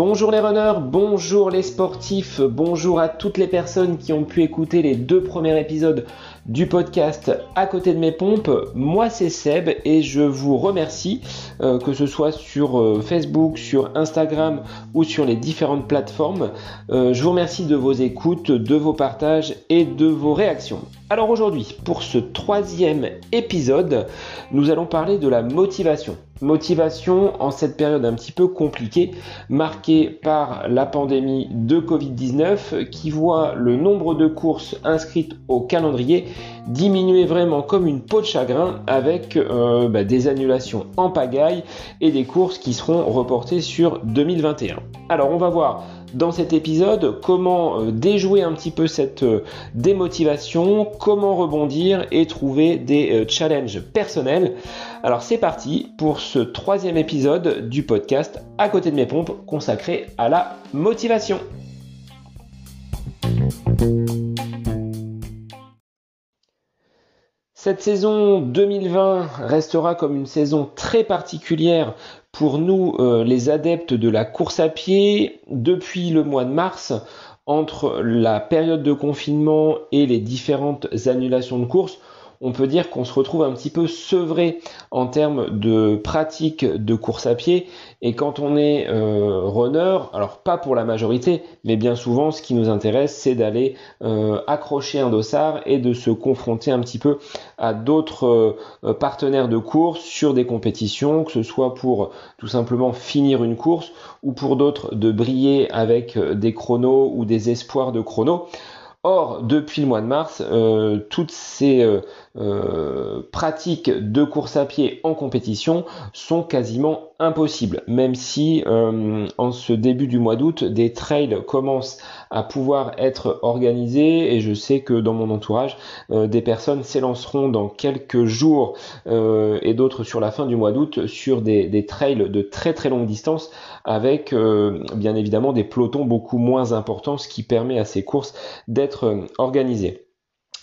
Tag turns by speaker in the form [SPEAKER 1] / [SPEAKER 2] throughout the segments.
[SPEAKER 1] Bonjour les runners, bonjour les sportifs, bonjour à toutes les personnes qui ont pu écouter les deux premiers épisodes du podcast À côté de mes pompes. Moi c'est Seb et je vous remercie euh, que ce soit sur euh, Facebook, sur Instagram ou sur les différentes plateformes. Euh, je vous remercie de vos écoutes, de vos partages et de vos réactions. Alors aujourd'hui, pour ce troisième épisode, nous allons parler de la motivation. Motivation en cette période un petit peu compliquée, marquée par la pandémie de Covid-19, qui voit le nombre de courses inscrites au calendrier diminuer vraiment comme une peau de chagrin avec euh, bah, des annulations en pagaille et des courses qui seront reportées sur 2021. Alors on va voir dans cet épisode comment euh, déjouer un petit peu cette euh, démotivation, comment rebondir et trouver des euh, challenges personnels. Alors c'est parti pour ce troisième épisode du podcast à côté de mes pompes consacré à la motivation. Cette saison 2020 restera comme une saison très particulière pour nous, euh, les adeptes de la course à pied. Depuis le mois de mars, entre la période de confinement et les différentes annulations de courses, on peut dire qu'on se retrouve un petit peu sevré en termes de pratique de course à pied. Et quand on est euh, runner, alors pas pour la majorité, mais bien souvent, ce qui nous intéresse, c'est d'aller euh, accrocher un dossard et de se confronter un petit peu à d'autres euh, partenaires de course sur des compétitions, que ce soit pour tout simplement finir une course ou pour d'autres de briller avec des chronos ou des espoirs de chronos. Or, depuis le mois de mars, euh, toutes ces euh, euh, pratiques de course à pied en compétition sont quasiment impossibles, même si en ce début du mois d'août, des trails commencent à pouvoir être organisés et je sais que dans mon entourage, des personnes s'élanceront dans quelques jours et d'autres sur la fin du mois d'août sur des, des, trails de très très longue distance avec bien évidemment des pelotons beaucoup moins importants, ce qui permet à ces courses d'être euh, organisé.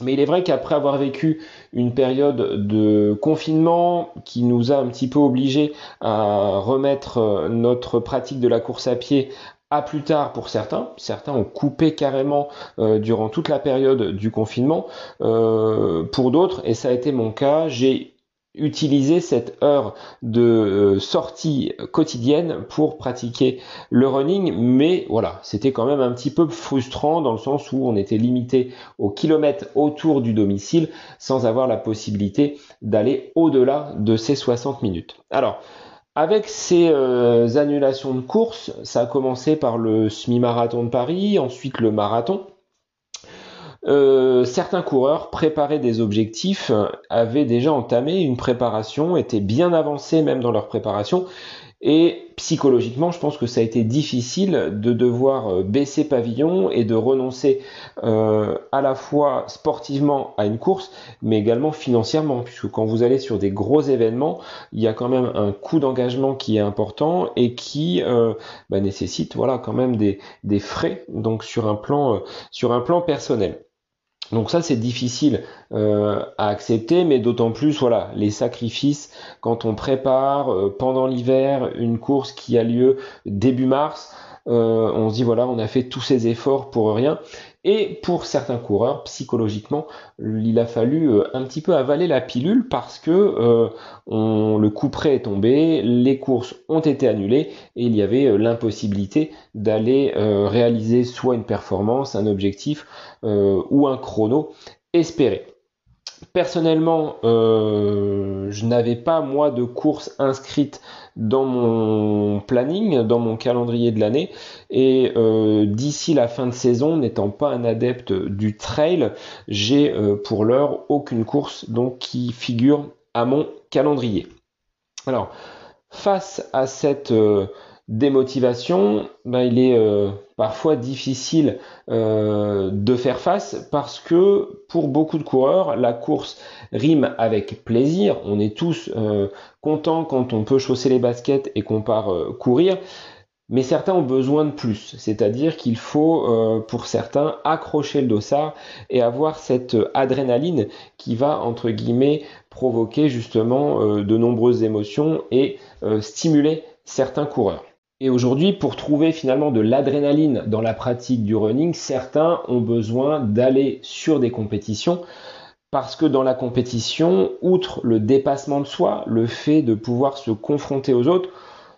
[SPEAKER 1] Mais il est vrai qu'après avoir vécu une période de confinement qui nous a un petit peu obligés à remettre euh, notre pratique de la course à pied à plus tard pour certains. Certains ont coupé carrément euh, durant toute la période du confinement. pour d'autres, et ça a été mon cas, j'ai utiliser cette heure de euh, sortie quotidienne pour pratiquer le running. Mais voilà c'était quand même un petit peu frustrant dans le sens où on était limité aux kilomètres autour du domicile sans avoir la possibilité d'aller au-delà de ces 60 minutes. Alors avec ces euh, annulations de course, ça a commencé par le semi-marathon de Paris, ensuite le marathon, euh, certains coureurs préparaient des objectifs, avaient déjà entamé une préparation, étaient bien avancés même dans leur préparation. Et psychologiquement, je pense que ça a été difficile de devoir euh, baisser pavillon et de renoncer euh, à la fois sportivement à une course, mais également financièrement, puisque quand vous allez sur des gros événements, il y a quand même un coût d'engagement qui est important et qui bah, nécessite voilà quand même des, des, frais, donc sur un plan sur un plan personnel. Donc ça c'est difficile euh, à accepter, mais d'autant plus voilà les sacrifices quand on prépare euh, pendant l'hiver une course qui a lieu début mars. Euh, on se dit voilà on a fait tous ces efforts pour rien et pour certains coureurs, psychologiquement, il a fallu euh, un petit peu avaler la pilule parce que euh, le coup près est tombé, les courses ont été annulées et il y avait euh, l'impossibilité d'aller réaliser soit une performance, un objectif ou un chrono espéré. Personnellement, je n'avais pas moi de course inscrite dans mon planning, dans mon calendrier de l'année. Et euh, d'ici la fin de saison, n'étant pas un adepte du trail, j'ai euh, pour l'heure aucune course donc qui figure à mon calendrier. Alors, face à cette euh, démotivation, ben, il est euh, parfois difficile euh, de faire face parce que pour beaucoup de coureurs, la course rime avec plaisir. On est tous euh, contents quand on peut chausser les baskets et qu'on part courir. Mais certains ont besoin de plus, c'est-à-dire qu'il faut, euh, pour certains, accrocher le dossard et avoir cette adrénaline qui va, entre guillemets, provoquer justement euh, de nombreuses émotions et euh, stimuler certains coureurs. Et aujourd'hui, pour trouver finalement de l'adrénaline dans la pratique du running, certains ont besoin d'aller sur des compétitions parce que dans la compétition, outre le dépassement de soi, le fait de pouvoir se confronter aux autres,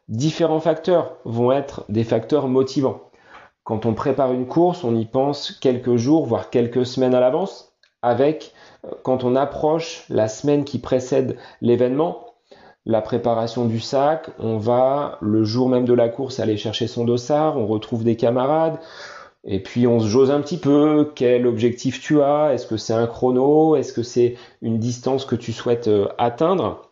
[SPEAKER 1] Différents facteurs vont être des facteurs motivants. Quand on prépare une course, on y pense quelques jours, voire quelques semaines à l'avance, avec euh, quand on approche la semaine qui précède l'événement, la préparation du sac, on va le jour même de la course aller chercher son dossard, on retrouve des camarades, et puis on se jose un petit peu, quel objectif tu as, est-ce que c'est un chrono, est-ce que c'est une distance que tu souhaites euh, atteindre.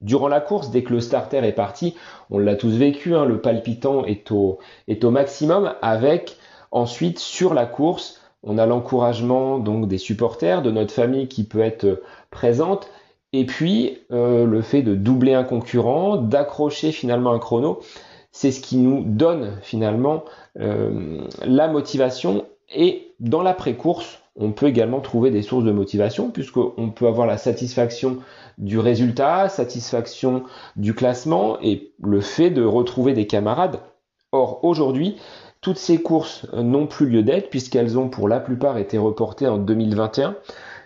[SPEAKER 1] Durant la course, dès que le starter est parti, on l'a tous vécu, hein, le palpitant est au, au maximum avec ensuite sur la course, on a l'encouragement donc des supporters, de notre famille qui peut être présente, et puis euh, le fait de doubler un concurrent, d'accrocher finalement un chrono, c'est ce qui nous donne finalement euh, la motivation. Et dans l'après-course, on peut également trouver des sources de motivation puisqu'on peut avoir la satisfaction du résultat, satisfaction du classement et le fait de retrouver des camarades. Or, aujourd'hui, toutes ces courses n'ont plus lieu d'être puisqu'elles ont pour la plupart été reportées en 2021.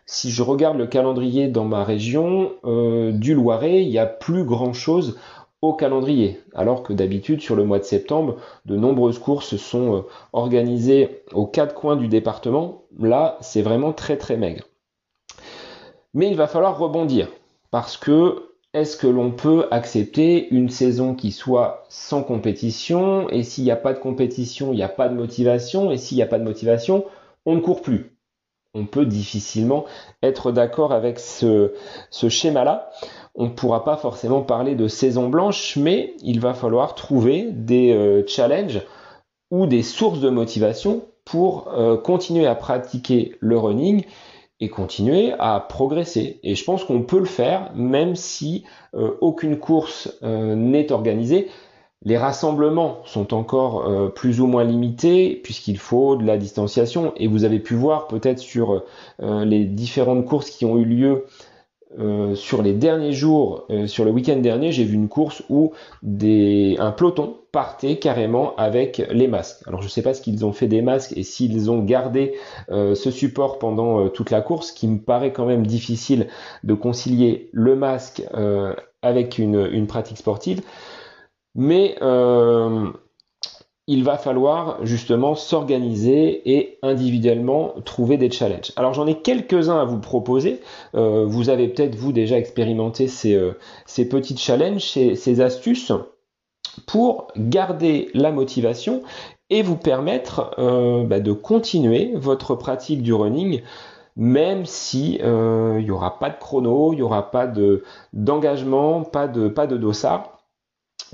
[SPEAKER 1] Si je regarde le calendrier dans ma région euh, du Loiret, il n'y a plus grand-chose au calendrier, alors que d'habitude sur le mois de septembre, de nombreuses courses sont euh, organisées aux quatre coins du département. Là, c'est vraiment très très maigre. Mais il va falloir rebondir. Parce que est-ce que l'on peut accepter une saison qui soit sans compétition? Et s'il n'y a pas de compétition, il n'y a pas de motivation. Et s'il n'y a pas de motivation, on ne court plus. On peut difficilement être d'accord avec ce, schéma-là. On ne pourra pas forcément parler de saison blanche, mais il va falloir trouver des euh, challenges ou des sources de motivation pour euh, continuer à pratiquer le running et continuer à progresser. Et je pense qu'on peut le faire même si euh, aucune course n'est organisée. Les rassemblements sont encore euh, plus ou moins limités puisqu'il faut de la distanciation et vous avez pu voir peut-être sur les différentes courses qui ont eu lieu sur les derniers jours, sur le week-end dernier, j'ai vu une course où un peloton partait carrément avec les masques. Alors je ne sais pas ce qu'ils ont fait des masques et s'ils ont gardé euh, ce support pendant euh, toute la course, qui me paraît quand même difficile de concilier le masque euh, avec une, pratique sportive. Mais il va falloir justement s'organiser et individuellement trouver des challenges. Alors j'en ai quelques-uns à vous proposer. vous avez peut-être vous déjà expérimenté ces, ces petites challenges, ces, ces astuces pour garder la motivation et vous permettre euh, bah, de continuer votre pratique du running même si euh, il n'y aura pas de chrono, il n'y aura pas de d'engagement, pas de pas de dossard.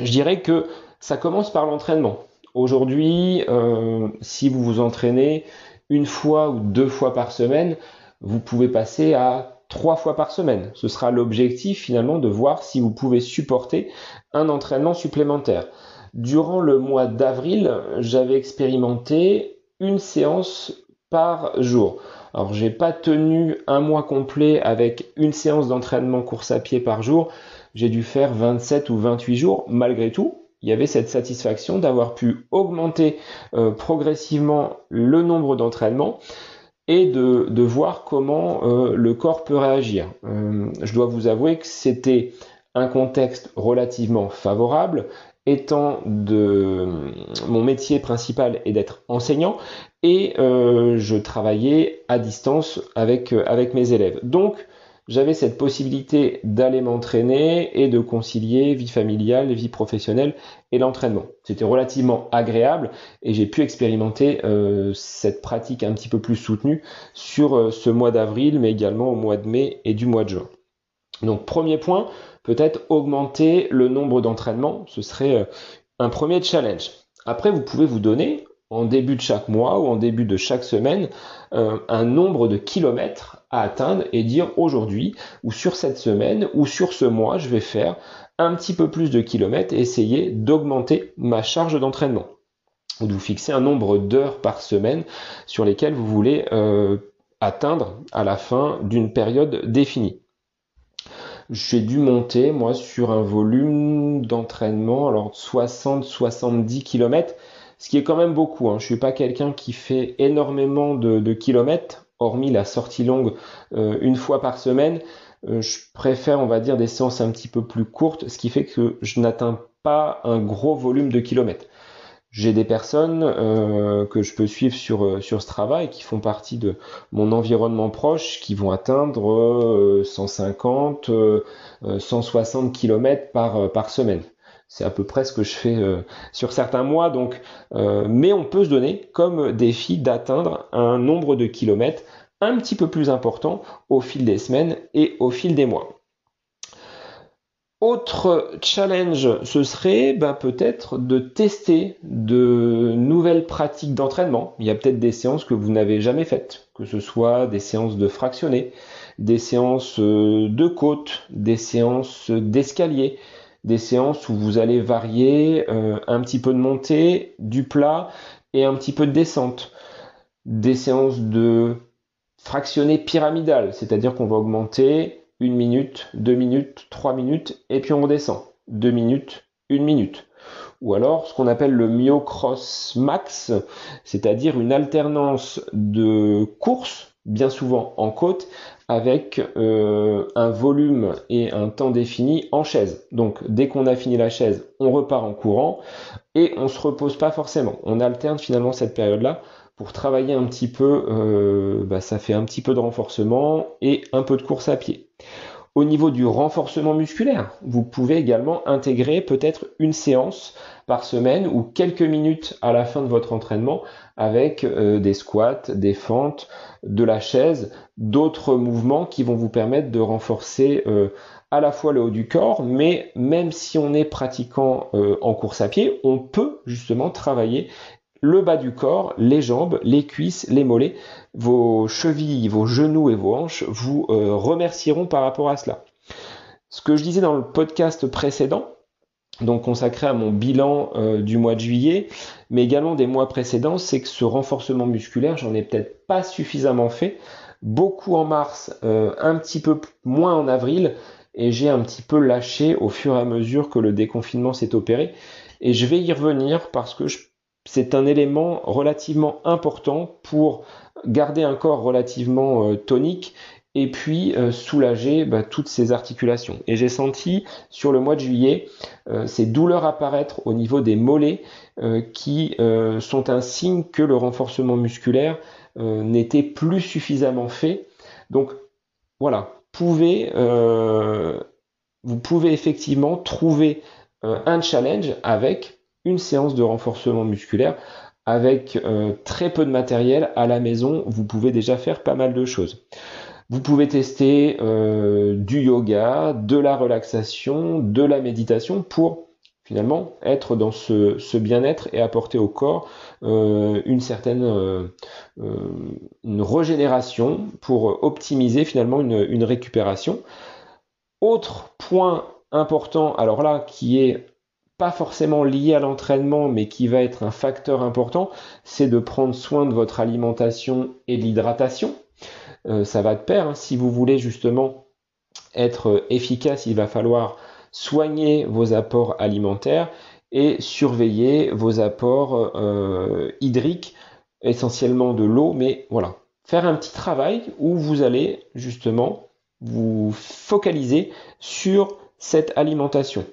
[SPEAKER 1] Je dirais que ça commence par l'entraînement. Aujourd'hui, euh, si vous vous entraînez une fois ou deux fois par semaine, vous pouvez passer à trois fois par semaine. Ce sera l'objectif finalement de voir si vous pouvez supporter un entraînement supplémentaire. Durant le mois d'avril, j'avais expérimenté une séance par jour. Alors j'ai pas tenu un mois complet avec une séance d'entraînement course à pied par jour. J'ai dû faire 27 ou 28 jours. Malgré tout, il y avait cette satisfaction d'avoir pu augmenter euh, progressivement le nombre d'entraînements et de, voir comment euh, le corps peut réagir. Euh, je dois vous avouer que c'était un contexte relativement favorable, étant de mon métier principal est d'être enseignant et je travaillais à distance avec, avec mes élèves. Donc j'avais cette possibilité d'aller m'entraîner et de concilier vie familiale, vie professionnelle et l'entraînement. C'était relativement agréable et j'ai pu expérimenter euh, cette pratique un petit peu plus soutenue sur euh, ce mois d'avril, mais également au mois de mai et du mois de juin. Donc premier point, peut-être augmenter le nombre d'entraînements, ce serait euh, un premier challenge. Après, vous pouvez vous donner en début de chaque mois ou en début de chaque semaine euh, un nombre de kilomètres à atteindre et dire aujourd'hui ou sur cette semaine ou sur ce mois je vais faire un petit peu plus de kilomètres et essayer d'augmenter ma charge d'entraînement ou de vous fixer un nombre d'heures par semaine sur lesquelles vous voulez euh, atteindre à la fin d'une période définie. J'ai dû monter moi sur un volume d'entraînement alors 60-70 km ce qui est quand même beaucoup. Hein. Je suis pas quelqu'un qui fait énormément de, kilomètres, hormis la sortie longue euh, une fois par semaine. Euh, je préfère, on va dire, des séances un petit peu plus courtes, ce qui fait que je n'atteins pas un gros volume de kilomètres. J'ai des personnes euh, que je peux suivre sur, sur Strava et qui font partie de mon environnement proche, qui vont atteindre 150, 160 km par, par semaine. C'est à peu près ce que je fais euh, sur certains mois. Donc, euh, mais on peut se donner comme défi d'atteindre un nombre de kilomètres un petit peu plus important au fil des semaines et au fil des mois. Autre challenge, ce serait ben, peut-être de tester de nouvelles pratiques d'entraînement. Il y a peut-être des séances que vous n'avez jamais faites, que ce soit des séances de fractionnés, des séances euh, de côte, des séances d'escalier, des séances où vous allez varier euh, un petit peu de montée, du plat et un petit peu de descente. Des séances de fractionné pyramidal, c'est-à-dire qu'on va augmenter une minute, deux minutes, trois minutes, et puis on redescend. Deux minutes, une minute. Ou alors ce qu'on appelle le myocross max, c'est-à-dire une alternance de course, bien souvent en côte, avec euh, un volume et un temps défini en chaise. Donc dès qu'on a fini la chaise, on repart en courant et on se repose pas forcément. On alterne finalement cette période-là pour travailler un petit peu, euh, bah, ça fait un petit peu de renforcement et un peu de course à pied. Au niveau du renforcement musculaire, vous pouvez également intégrer peut-être une séance par semaine ou quelques minutes à la fin de votre entraînement avec euh, des squats, des fentes, de la chaise, d'autres mouvements qui vont vous permettre de renforcer euh, à la fois le haut du corps, mais même si on est pratiquant euh, en course à pied, on peut justement travailler le bas du corps, les jambes, les cuisses, les mollets, vos chevilles, vos genoux et vos hanches vous remercieront par rapport à cela. Ce que je disais dans le podcast précédent, donc consacré à mon bilan euh, du mois de juillet, mais également des mois précédents, c'est que ce renforcement musculaire, j'en ai peut-être pas suffisamment fait. Beaucoup en mars, euh, un petit peu moins en avril, et j'ai un petit peu lâché au fur et à mesure que le déconfinement s'est opéré. Et je vais y revenir parce que c'est un élément relativement important pour garder un corps relativement euh, tonique et puis euh, soulager bah, toutes ces articulations. Et j'ai senti sur le mois de juillet euh, ces douleurs apparaître au niveau des mollets euh, qui sont un signe que le renforcement musculaire n'était plus suffisamment fait. Donc voilà, pouvez, vous pouvez effectivement trouver un challenge avec une séance de renforcement musculaire. Avec très peu de matériel à la maison, vous pouvez déjà faire pas mal de choses. Vous pouvez tester euh, du yoga, de la relaxation, de la méditation pour finalement être dans ce, bien-être et apporter au corps euh, une certaine euh, régénération pour optimiser finalement une, une récupération. Autre point important, alors là qui est pas forcément lié à l'entraînement, mais qui va être un facteur important, c'est de prendre soin de votre alimentation et de l'hydratation. Euh, ça va de pair. Hein. Si vous voulez justement être euh, efficace, il va falloir soigner vos apports alimentaires et surveiller vos apports euh, hydriques, essentiellement de l'eau, mais voilà. Faire un petit travail où vous allez justement vous focaliser sur cette alimentation.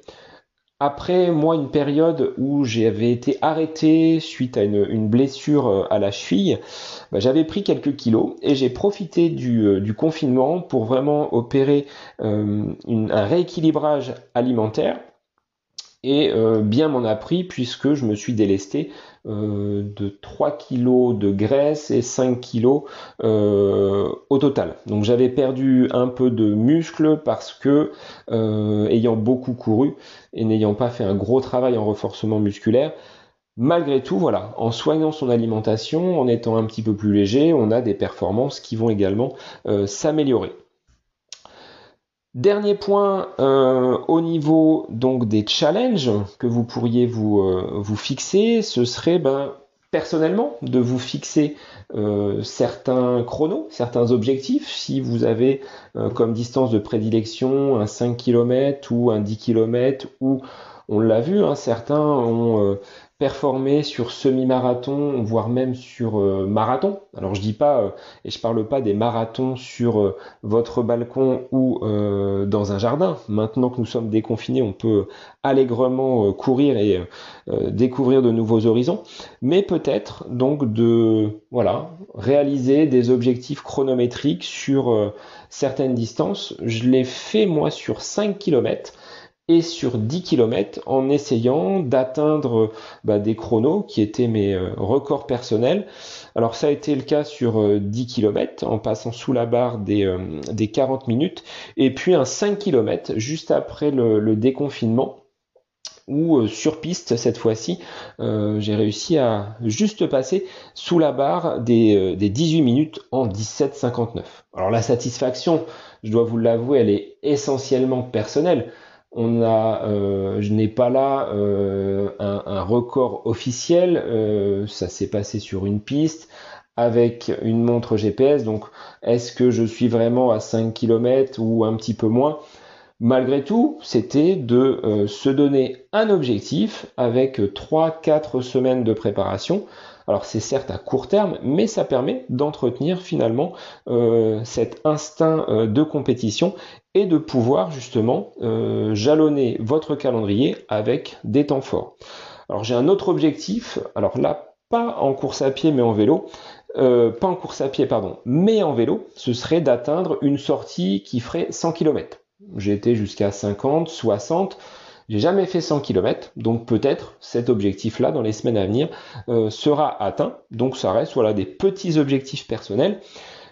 [SPEAKER 1] Après, moi, une période où j'avais été arrêté suite à une, blessure euh, à la cheville, bah, j'avais pris quelques kilos et j'ai profité du, euh, confinement pour vraiment opérer euh, un rééquilibrage alimentaire. Et bien m'en a pris puisque je me suis délesté euh, de 3 kg de graisse et 5 kg euh, au total. Donc j'avais perdu un peu de muscle parce que euh, ayant beaucoup couru et n'ayant pas fait un gros travail en renforcement musculaire, Malgré tout, voilà, en soignant son alimentation, en étant un petit peu plus léger, on a des performances qui vont également s'améliorer. Dernier point euh, au niveau donc des challenges que vous pourriez vous, euh, fixer, ce serait ben, personnellement de vous fixer certains chronos, certains objectifs. Si vous avez comme distance de prédilection un 5 km ou un 10 km ou on l'a vu, hein, certains ont performer sur semi-marathon, voire même sur euh, marathon. Alors je dis pas, euh, et je parle pas des marathons sur euh, votre balcon ou dans un jardin. Maintenant que nous sommes déconfinés, on peut allègrement courir et découvrir de nouveaux horizons. Mais peut-être donc de voilà réaliser des objectifs chronométriques sur certaines distances. Je l'ai fait moi sur 5 km et sur 10 km en essayant d'atteindre bah, des chronos qui étaient mes euh, records personnels. Alors ça a été le cas sur 10 euh, km en passant sous la barre des, euh, des 40 minutes et puis un 5 km juste après le, déconfinement où sur piste cette fois-ci j'ai réussi à juste passer sous la barre des 18 minutes en 17,59. Alors la satisfaction, je dois vous l'avouer, elle est essentiellement personnelle on a, euh, je n'ai pas là euh, un, record officiel. Euh, ça s'est passé sur une piste avec une montre GPS. Donc, est-ce que je suis vraiment à 5 km ou un petit peu moins? Malgré tout, c'était de se donner un objectif avec 3-4 semaines de préparation. Alors c'est certes à court terme, mais ça permet d'entretenir finalement cet instinct de compétition et de pouvoir justement euh, jalonner votre calendrier avec des temps forts. Alors j'ai un autre objectif, alors là pas en course à pied mais en vélo, euh, pas en course à pied pardon, mais en vélo, ce serait d'atteindre une sortie qui ferait 100 km. J'ai été jusqu'à 50, 60, j'ai jamais fait 100 km, donc peut-être cet objectif-là dans les semaines à venir euh, sera atteint. Donc ça reste voilà des petits objectifs personnels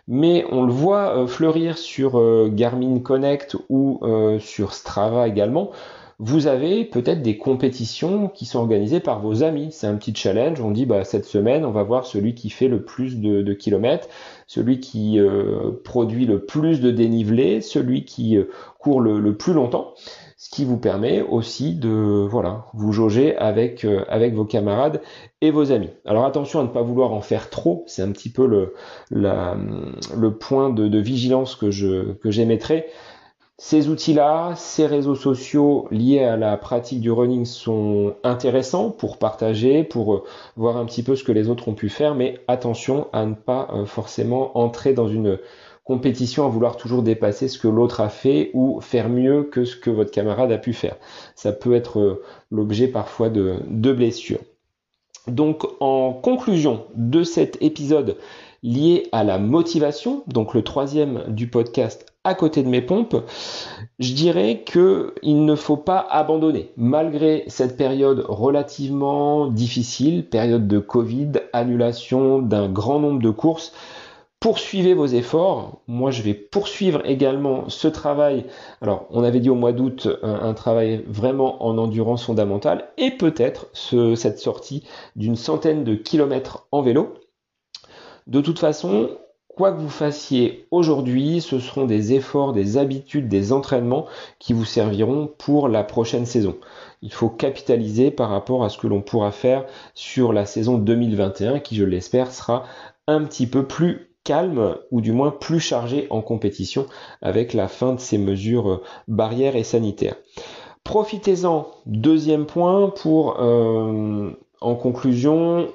[SPEAKER 1] mais on le voit euh, fleurir sur euh, Garmin Connect ou euh, sur Strava également. Vous avez peut-être des compétitions qui sont organisées par vos amis. C'est un petit challenge. On dit bah cette semaine, on va voir celui qui fait le plus de, kilomètres, celui qui produit le plus de dénivelé, celui qui court le plus longtemps ce qui vous permet aussi de voilà vous jauger avec euh, avec vos camarades et vos amis. Alors attention à ne pas vouloir en faire trop, c'est un petit peu le le point de, vigilance que je que j'émettrai. Ces outils-là, ces réseaux sociaux liés à la pratique du running sont intéressants pour partager, pour euh, voir un petit peu ce que les autres ont pu faire, mais attention à ne pas euh, forcément entrer dans une compétition à vouloir toujours dépasser ce que l'autre a fait ou faire mieux que ce que votre camarade a pu faire. Ça peut être euh, l'objet parfois de, blessures. Donc en conclusion de cet épisode lié à la motivation, donc le troisième du podcast à côté de mes pompes, je dirais que il ne faut pas abandonner malgré cette période relativement difficile, période de Covid, annulation d'un grand nombre de courses poursuivez vos efforts. Moi, je vais poursuivre également ce travail. Alors, on avait dit au mois d'août un, travail vraiment en endurance fondamentale et peut-être cette sortie d'une centaine de kilomètres en vélo. De toute façon, quoi que vous fassiez aujourd'hui, ce seront des efforts, des habitudes, des entraînements qui vous serviront pour la prochaine saison. Il faut capitaliser par rapport à ce que l'on pourra faire sur la saison 2021 qui, je l'espère, sera un petit peu plus calme ou du moins plus chargé en compétition avec la fin de ces mesures euh, barrières et sanitaires. Profitez-en, deuxième point, pour euh, en conclusion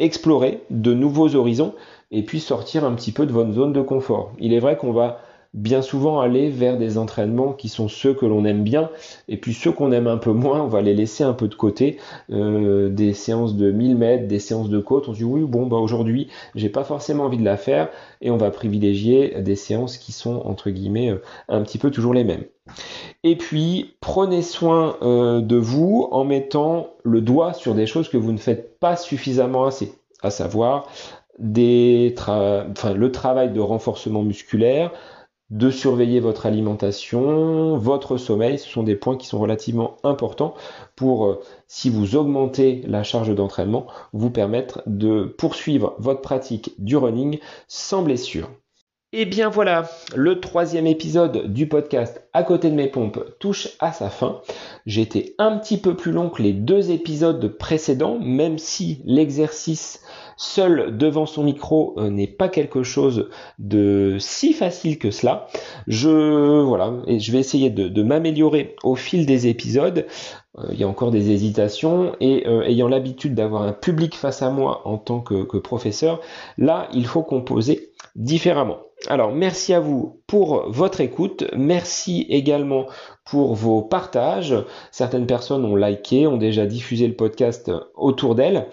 [SPEAKER 1] explorer de nouveaux horizons et puis sortir un petit peu de votre zone de confort. Il est vrai qu'on va bien souvent aller vers des entraînements qui sont ceux que l'on aime bien et puis ceux qu'on aime un peu moins on va les laisser un peu de côté. Euh, des séances de 1000 mètres des séances de côte on se dit oui bon bah aujourd'hui j'ai pas forcément envie de la faire et on va privilégier des séances qui sont entre guillemets euh, un petit peu toujours les mêmes. Et puis prenez soin euh, de vous en mettant le doigt sur des choses que vous ne faites pas suffisamment assez à savoir des le travail de renforcement musculaire, de surveiller votre alimentation, votre sommeil. Ce sont des points qui sont relativement importants pour, euh, si vous augmentez la charge d'entraînement, vous permettre de poursuivre votre pratique du running sans blessure. Et bien voilà, le troisième épisode du podcast À côté de mes pompes touche à sa fin. J'ai été un petit peu plus long que les deux épisodes précédents, même si l'exercice seul devant son micro euh, n'est pas quelque chose de si facile que cela. Je voilà, et je vais essayer de, m'améliorer au fil des épisodes. Euh, il y a encore des hésitations et euh, ayant l'habitude d'avoir un public face à moi en tant que, que professeur, là il faut composer différemment. Alors merci à vous pour votre écoute, merci également pour vos partages. Certaines personnes ont liké, ont déjà diffusé le podcast autour d'elles.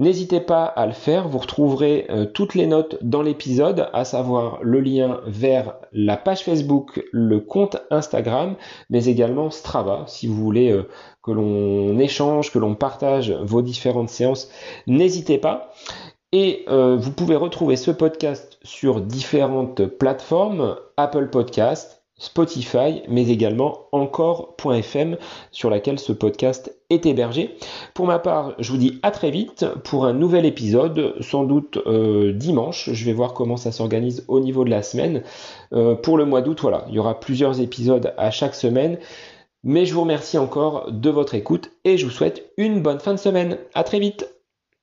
[SPEAKER 1] N'hésitez pas à le faire, vous retrouverez euh, toutes les notes dans l'épisode, à savoir le lien vers la page Facebook, le compte Instagram, mais également Strava, si vous voulez euh, que l'on échange, que l'on partage vos différentes séances, n'hésitez pas. Et euh, vous pouvez retrouver ce podcast sur différentes plateformes, Apple Podcast, Spotify, mais également encore.fm sur laquelle ce podcast est hébergé. Pour ma part, je vous dis à très vite pour un nouvel épisode, sans doute euh, dimanche. Je vais voir comment ça s'organise au niveau de la semaine. Euh, pour le mois d'août, voilà, il y aura plusieurs épisodes à chaque semaine. Mais je vous remercie encore de votre écoute et je vous souhaite une bonne fin de semaine. À très vite.